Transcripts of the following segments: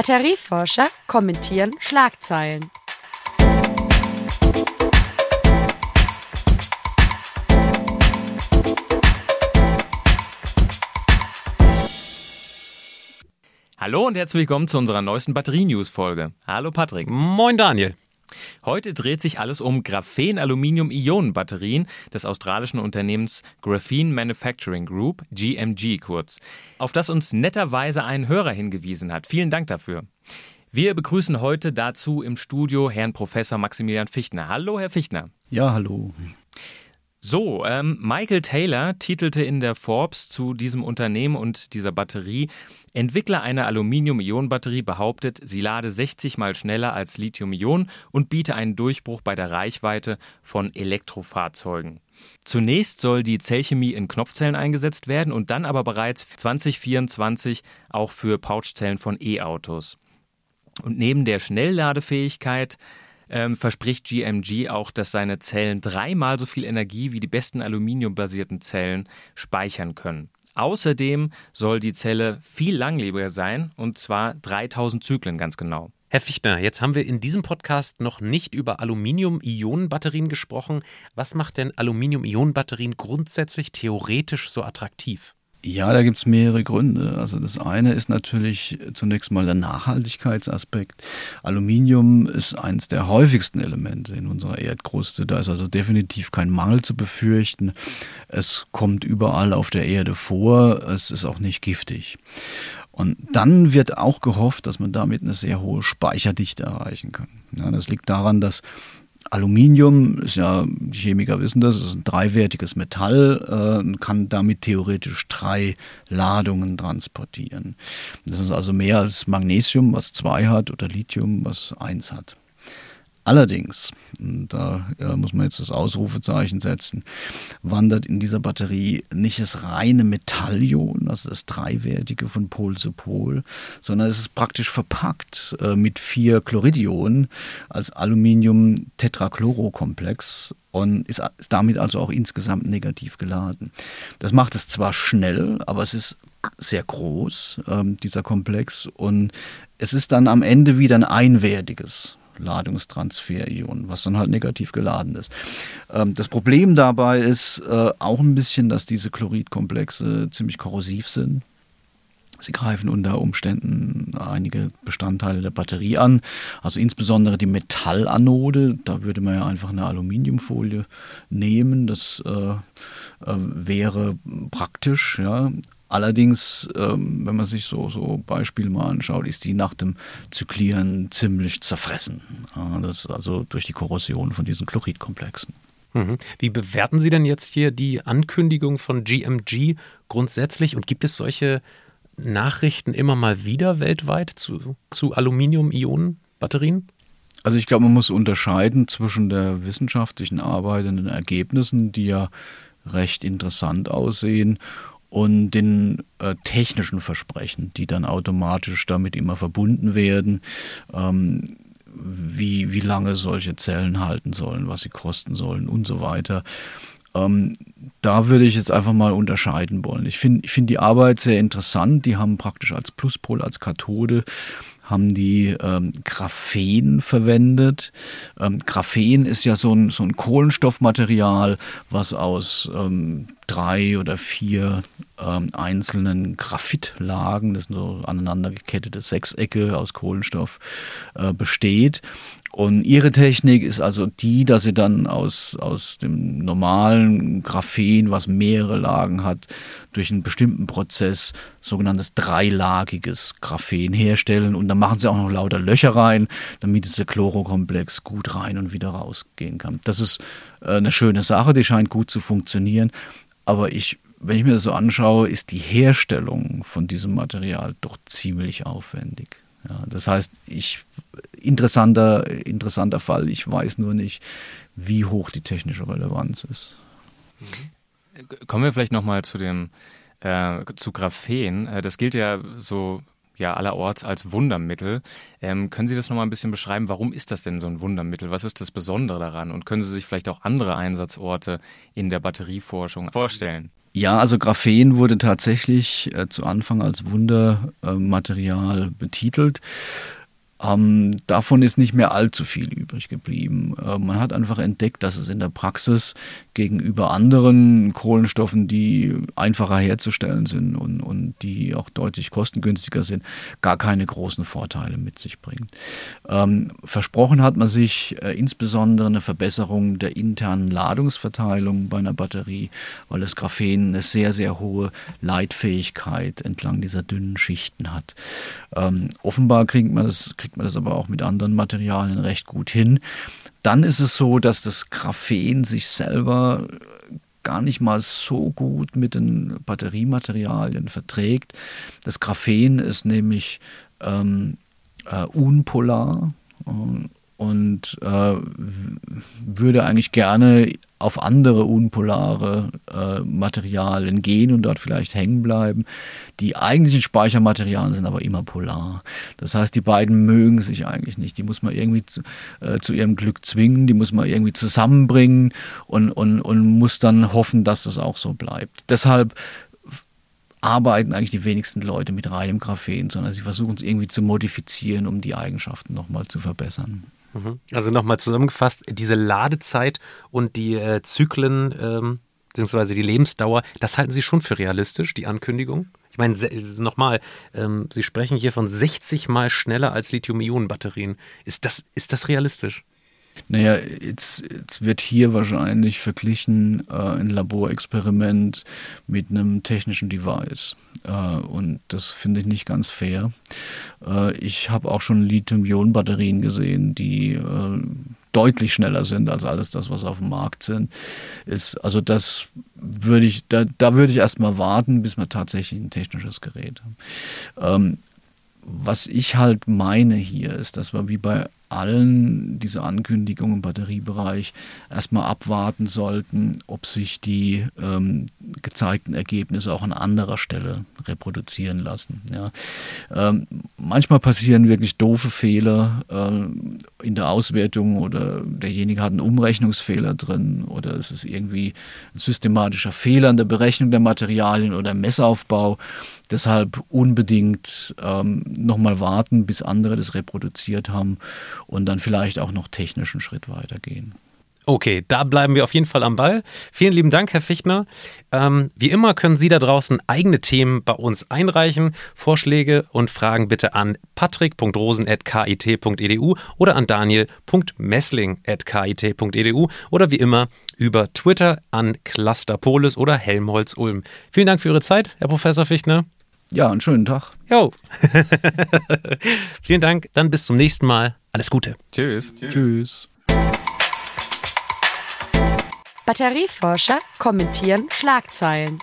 Batterieforscher kommentieren Schlagzeilen. Hallo und herzlich willkommen zu unserer neuesten Batterie-News-Folge. Hallo Patrick. Moin Daniel. Heute dreht sich alles um Graphen-Aluminium-Ionen-Batterien des australischen Unternehmens Graphene Manufacturing Group, GMG kurz, auf das uns netterweise ein Hörer hingewiesen hat. Vielen Dank dafür. Wir begrüßen heute dazu im Studio Herrn Professor Maximilian Fichtner. Hallo, Herr Fichtner. Ja, hallo. So, ähm, Michael Taylor titelte in der Forbes zu diesem Unternehmen und dieser Batterie, Entwickler einer Aluminium-Ionen-Batterie behauptet, sie lade 60 mal schneller als Lithium-Ionen und biete einen Durchbruch bei der Reichweite von Elektrofahrzeugen. Zunächst soll die Zellchemie in Knopfzellen eingesetzt werden und dann aber bereits 2024 auch für Pouchzellen von E-Autos. Und neben der Schnellladefähigkeit ähm, verspricht GMG auch, dass seine Zellen dreimal so viel Energie wie die besten aluminiumbasierten Zellen speichern können. Außerdem soll die Zelle viel langlebiger sein, und zwar 3000 Zyklen ganz genau. Herr Fichtner, jetzt haben wir in diesem Podcast noch nicht über Aluminium-Ionen-Batterien gesprochen. Was macht denn Aluminium-Ionen-Batterien grundsätzlich theoretisch so attraktiv? Ja, da gibt es mehrere Gründe. Also das eine ist natürlich zunächst mal der Nachhaltigkeitsaspekt. Aluminium ist eines der häufigsten Elemente in unserer Erdkruste. Da ist also definitiv kein Mangel zu befürchten. Es kommt überall auf der Erde vor. Es ist auch nicht giftig. Und dann wird auch gehofft, dass man damit eine sehr hohe Speicherdichte erreichen kann. Ja, das liegt daran, dass Aluminium ist ja, die Chemiker wissen das, ist ein dreiwertiges Metall äh, und kann damit theoretisch drei Ladungen transportieren. Das ist also mehr als Magnesium, was zwei hat, oder Lithium, was eins hat. Allerdings, da äh, muss man jetzt das Ausrufezeichen setzen, wandert in dieser Batterie nicht das reine Metallion, also das Dreiwertige von Pol zu Pol, sondern es ist praktisch verpackt äh, mit vier Chloridionen als Aluminium-Tetrachlorokomplex und ist, ist damit also auch insgesamt negativ geladen. Das macht es zwar schnell, aber es ist sehr groß, ähm, dieser Komplex, und es ist dann am Ende wieder ein einwertiges Ladungstransferion, was dann halt negativ geladen ist. Ähm, das Problem dabei ist äh, auch ein bisschen, dass diese Chloridkomplexe ziemlich korrosiv sind. Sie greifen unter Umständen einige Bestandteile der Batterie an, also insbesondere die Metallanode. Da würde man ja einfach eine Aluminiumfolie nehmen. Das äh, äh, wäre praktisch, ja. Allerdings, ähm, wenn man sich so, so Beispiele mal anschaut, ist die nach dem Zyklieren ziemlich zerfressen. das ist also durch die Korrosion von diesen Chloridkomplexen. Mhm. Wie bewerten Sie denn jetzt hier die Ankündigung von GMG grundsätzlich und gibt es solche Nachrichten immer mal wieder weltweit zu, zu Aluminium-Ionen-Batterien? Also ich glaube, man muss unterscheiden zwischen der wissenschaftlichen Arbeit und den Ergebnissen, die ja recht interessant aussehen, und den äh, technischen Versprechen, die dann automatisch damit immer verbunden werden, ähm, wie, wie lange solche Zellen halten sollen, was sie kosten sollen und so weiter. Ähm, da würde ich jetzt einfach mal unterscheiden wollen. Ich finde ich find die Arbeit sehr interessant. Die haben praktisch als Pluspol, als Kathode haben die ähm, Graphen verwendet. Ähm, Graphen ist ja so ein, so ein Kohlenstoffmaterial, was aus ähm, drei oder vier ähm, einzelnen Graphitlagen, das sind so aneinander gekettete Sechsecke aus Kohlenstoff, äh, besteht. Und ihre Technik ist also die, dass sie dann aus, aus dem normalen Graphen, was mehrere Lagen hat, durch einen bestimmten Prozess sogenanntes dreilagiges Graphen herstellen. Und dann machen sie auch noch lauter Löcher rein, damit dieser Chlorokomplex gut rein und wieder rausgehen kann. Das ist äh, eine schöne Sache, die scheint gut zu funktionieren. Aber ich, wenn ich mir das so anschaue, ist die Herstellung von diesem Material doch ziemlich aufwendig. Ja, das heißt, ich, interessanter, interessanter Fall, ich weiß nur nicht, wie hoch die technische Relevanz ist. Kommen wir vielleicht nochmal zu dem, äh, zu Graphen. Äh, das gilt ja so ja allerorts als Wundermittel. Ähm, können Sie das nochmal ein bisschen beschreiben? Warum ist das denn so ein Wundermittel? Was ist das Besondere daran? Und können Sie sich vielleicht auch andere Einsatzorte in der Batterieforschung vorstellen? Ja, also Graphen wurde tatsächlich äh, zu Anfang als Wundermaterial äh, betitelt. Ähm, davon ist nicht mehr allzu viel übrig geblieben. Äh, man hat einfach entdeckt, dass es in der Praxis gegenüber anderen Kohlenstoffen, die einfacher herzustellen sind und, und die auch deutlich kostengünstiger sind, gar keine großen Vorteile mit sich bringt. Ähm, versprochen hat man sich äh, insbesondere eine Verbesserung der internen Ladungsverteilung bei einer Batterie, weil das Graphen eine sehr, sehr hohe Leitfähigkeit entlang dieser dünnen Schichten hat. Ähm, offenbar kriegt man das, kriegt kriegt man das aber auch mit anderen Materialien recht gut hin. Dann ist es so, dass das Graphen sich selber gar nicht mal so gut mit den Batteriematerialien verträgt. Das Graphen ist nämlich ähm, äh, unpolar äh, und äh, würde eigentlich gerne auf andere unpolare äh, Materialien gehen und dort vielleicht hängen bleiben. Die eigentlichen Speichermaterialien sind aber immer polar. Das heißt, die beiden mögen sich eigentlich nicht. Die muss man irgendwie zu, äh, zu ihrem Glück zwingen, die muss man irgendwie zusammenbringen und, und, und muss dann hoffen, dass das auch so bleibt. Deshalb arbeiten eigentlich die wenigsten Leute mit reinem Graphen, sondern sie versuchen es irgendwie zu modifizieren, um die Eigenschaften nochmal zu verbessern. Mhm. Also nochmal zusammengefasst, diese Ladezeit und die äh, Zyklen, ähm, beziehungsweise die Lebensdauer, das halten Sie schon für realistisch, die Ankündigung? Ich meine, nochmal, ähm, Sie sprechen hier von 60 mal schneller als Lithium-Ionen-Batterien. Ist das, ist das realistisch? Naja, jetzt, jetzt wird hier wahrscheinlich verglichen äh, ein Laborexperiment mit einem technischen Device. Äh, und das finde ich nicht ganz fair. Äh, ich habe auch schon Lithium-Ionen-Batterien gesehen, die äh, deutlich schneller sind als alles das, was auf dem Markt sind. Ist, also das würde ich, da, da würde ich erstmal warten, bis wir tatsächlich ein technisches Gerät haben. Ähm, was ich halt meine hier ist, dass wir wie bei allen diese Ankündigungen im Batteriebereich erstmal abwarten sollten, ob sich die ähm, gezeigten Ergebnisse auch an anderer Stelle reproduzieren lassen. Ja. Ähm, manchmal passieren wirklich doofe Fehler äh, in der Auswertung oder derjenige hat einen Umrechnungsfehler drin oder es ist irgendwie ein systematischer Fehler in der Berechnung der Materialien oder Messaufbau. Deshalb unbedingt ähm, nochmal warten, bis andere das reproduziert haben und dann vielleicht auch noch technischen Schritt weitergehen. Okay, da bleiben wir auf jeden Fall am Ball. Vielen lieben Dank, Herr Fichtner. Ähm, wie immer können Sie da draußen eigene Themen bei uns einreichen. Vorschläge und Fragen bitte an patrick.rosen.kit.edu oder an daniel.messling.kit.edu oder wie immer über Twitter an Clusterpolis oder Helmholtz Ulm. Vielen Dank für Ihre Zeit, Herr Professor Fichtner. Ja, einen schönen Tag. Jo. Vielen Dank. Dann bis zum nächsten Mal. Alles Gute. Tschüss. Tschüss. Batterieforscher kommentieren Schlagzeilen.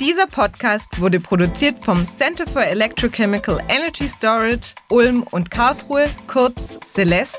Dieser Podcast wurde produziert vom Center for Electrochemical Energy Storage Ulm und Karlsruhe, kurz Celeste,